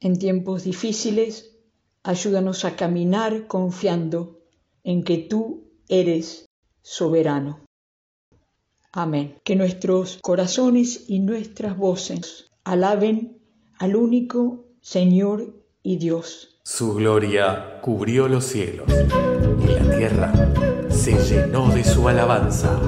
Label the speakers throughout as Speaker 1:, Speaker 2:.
Speaker 1: en tiempos difíciles, ayúdanos a caminar confiando en que tú eres soberano. Amén. Que nuestros corazones y nuestras voces alaben al único Señor y Dios.
Speaker 2: Su gloria cubrió los cielos y la tierra se llenó de su alabanza.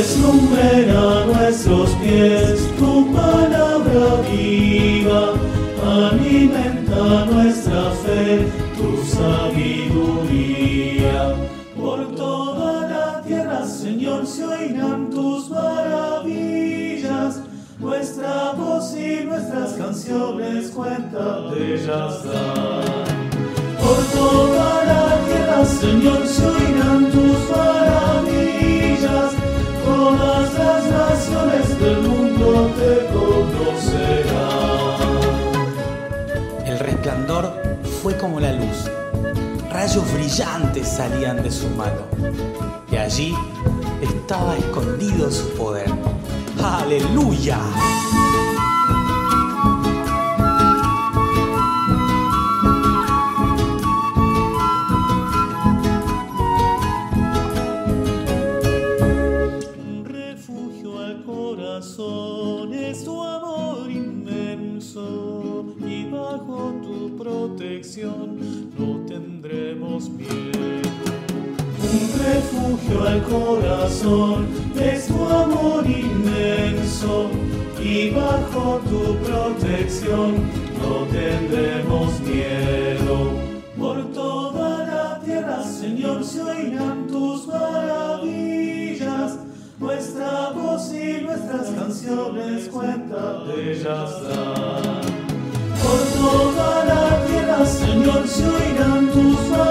Speaker 3: Deslumbra nuestros pies tu palabra viva, alimenta nuestra fe, tu sabiduría. Por toda la tierra, Señor, se oirán tus maravillas, nuestra voz y nuestras canciones cuenta de ellas. Por toda la tierra, Señor, se oirán tus
Speaker 4: resplandor fue como la luz. Rayos brillantes salían de su mano. Y allí estaba escondido su poder. ¡Aleluya!
Speaker 3: Refugio al corazón es tu amor inmenso y bajo tu protección no tendremos miedo. Por toda la tierra, Señor, se oirán tus maravillas. Nuestra voz y nuestras canciones cuenta de ellas. Por toda la tierra, Señor, se oirán tus maravillas.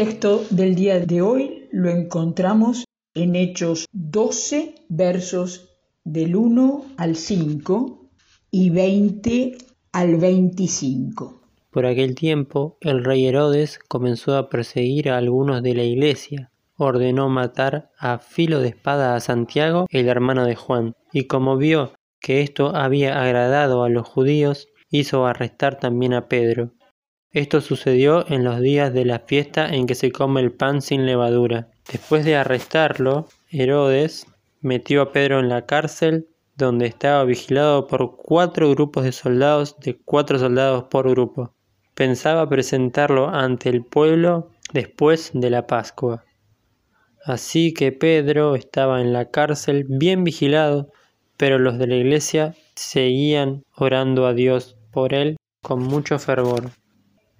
Speaker 1: Texto del día de hoy lo encontramos en Hechos 12, versos del 1 al 5 y 20 al 25.
Speaker 5: Por aquel tiempo, el rey Herodes comenzó a perseguir a algunos de la iglesia. Ordenó matar a filo de espada a Santiago, el hermano de Juan, y como vio que esto había agradado a los judíos, hizo arrestar también a Pedro. Esto sucedió en los días de la fiesta en que se come el pan sin levadura. Después de arrestarlo, Herodes metió a Pedro en la cárcel donde estaba vigilado por cuatro grupos de soldados de cuatro soldados por grupo. Pensaba presentarlo ante el pueblo después de la Pascua. Así que Pedro estaba en la cárcel bien vigilado, pero los de la iglesia seguían orando a Dios por él con mucho fervor.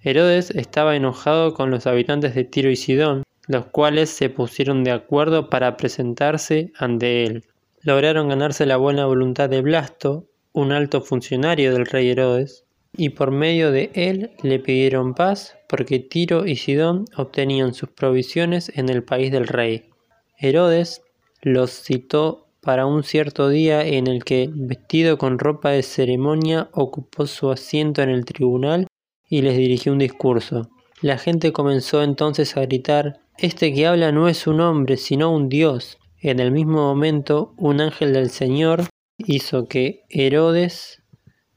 Speaker 5: Herodes estaba enojado con los habitantes de Tiro y Sidón, los cuales se pusieron de acuerdo para presentarse ante él. Lograron ganarse la buena voluntad de Blasto, un alto funcionario del rey Herodes, y por medio de él le pidieron paz porque Tiro y Sidón obtenían sus provisiones en el país del rey. Herodes los citó para un cierto día en el que, vestido con ropa de ceremonia, ocupó su asiento en el tribunal y les dirigió un discurso. La gente comenzó entonces a gritar Este que habla no es un hombre, sino un dios. En el mismo momento, un ángel del Señor hizo que Herodes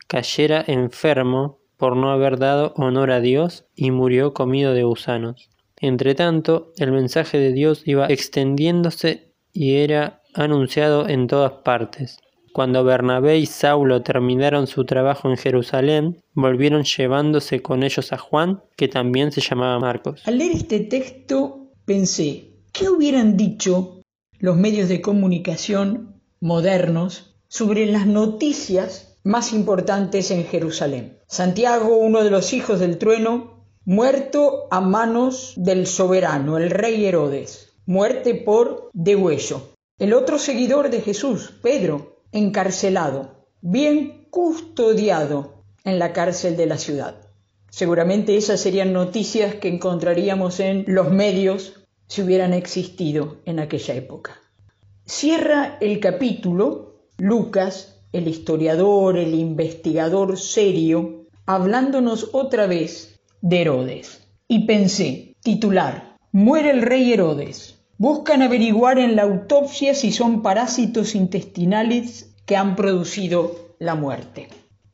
Speaker 5: cayera enfermo por no haber dado honor a Dios y murió comido de gusanos. Entretanto, el mensaje de Dios iba extendiéndose y era anunciado en todas partes. Cuando Bernabé y Saulo terminaron su trabajo en Jerusalén, volvieron llevándose con ellos a Juan, que también se llamaba Marcos.
Speaker 1: Al leer este texto pensé, ¿qué hubieran dicho los medios de comunicación modernos sobre las noticias más importantes en Jerusalén? Santiago, uno de los hijos del trueno, muerto a manos del soberano, el rey Herodes, muerte por degüello. El otro seguidor de Jesús, Pedro, encarcelado, bien custodiado en la cárcel de la ciudad. Seguramente esas serían noticias que encontraríamos en los medios si hubieran existido en aquella época. Cierra el capítulo Lucas, el historiador, el investigador serio, hablándonos otra vez de Herodes. Y pensé, titular, muere el rey Herodes. Buscan averiguar en la autopsia si son parásitos intestinales que han producido la muerte.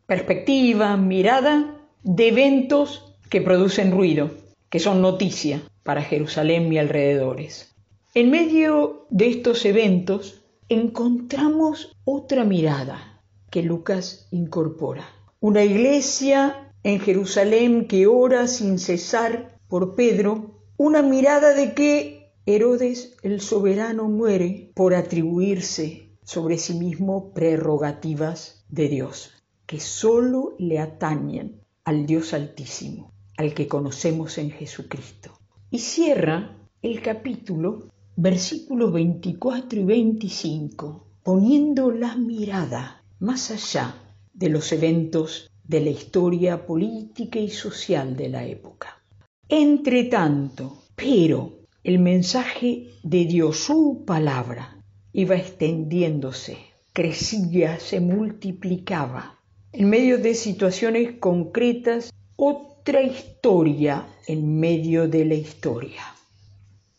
Speaker 1: Perspectiva, mirada de eventos que producen ruido, que son noticia para Jerusalén y alrededores. En medio de estos eventos encontramos otra mirada que Lucas incorpora. Una iglesia en Jerusalén que ora sin cesar por Pedro, una mirada de que Herodes el soberano muere por atribuirse sobre sí mismo prerrogativas de Dios, que sólo le atañen al Dios Altísimo, al que conocemos en Jesucristo. Y cierra el capítulo, versículos 24 y 25, poniendo la mirada más allá de los eventos de la historia política y social de la época. Entre tanto, pero el mensaje de Dios, su palabra, iba extendiéndose, crecía, se multiplicaba. En medio de situaciones concretas, otra historia en medio de la historia.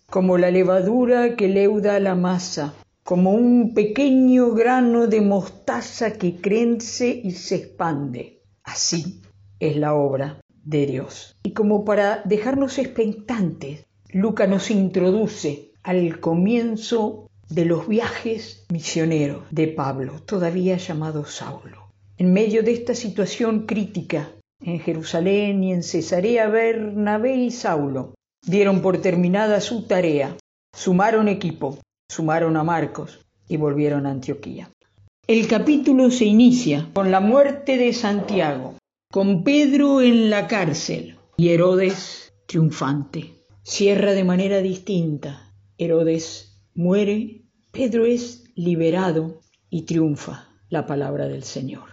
Speaker 1: Como la levadura que leuda la masa, como un pequeño grano de mostaza que crece y se expande Así es la obra de Dios. Y como para dejarnos expectantes, Lucas nos introduce al comienzo de los viajes misioneros de Pablo, todavía llamado Saulo. En medio de esta situación crítica en Jerusalén y en Cesarea, Bernabé y Saulo dieron por terminada su tarea, sumaron equipo, sumaron a Marcos y volvieron a Antioquía. El capítulo se inicia con la muerte de Santiago, con Pedro en la cárcel y Herodes triunfante. Cierra de manera distinta. Herodes muere, Pedro es liberado y triunfa la palabra del Señor.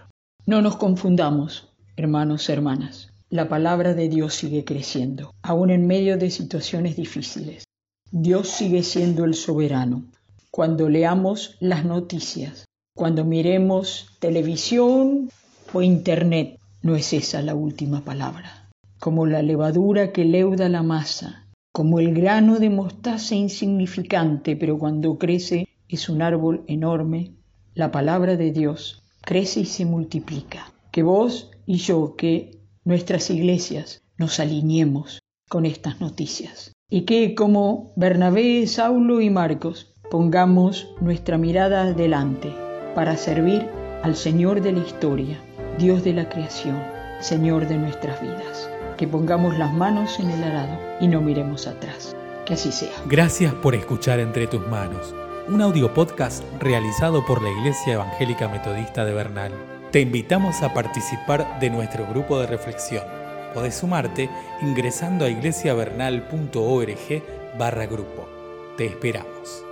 Speaker 1: No nos confundamos, hermanos, hermanas. La palabra de Dios sigue creciendo, aún en medio de situaciones difíciles. Dios sigue siendo el soberano. Cuando leamos las noticias, cuando miremos televisión o internet, no es esa la última palabra. Como la levadura que leuda la masa, como el grano de mostaza insignificante, pero cuando crece es un árbol enorme, la palabra de Dios crece y se multiplica. Que vos y yo, que nuestras iglesias nos alineemos con estas noticias. Y que como Bernabé, Saulo y Marcos pongamos nuestra mirada adelante para servir al Señor de la historia, Dios de la creación, Señor de nuestras vidas. Que pongamos las manos en el arado y no miremos atrás. Que así sea.
Speaker 6: Gracias por escuchar Entre tus manos, un audio podcast realizado por la Iglesia Evangélica Metodista de Bernal. Te invitamos a participar de nuestro grupo de reflexión. Podés sumarte ingresando a iglesiavernal.org barra grupo. Te esperamos.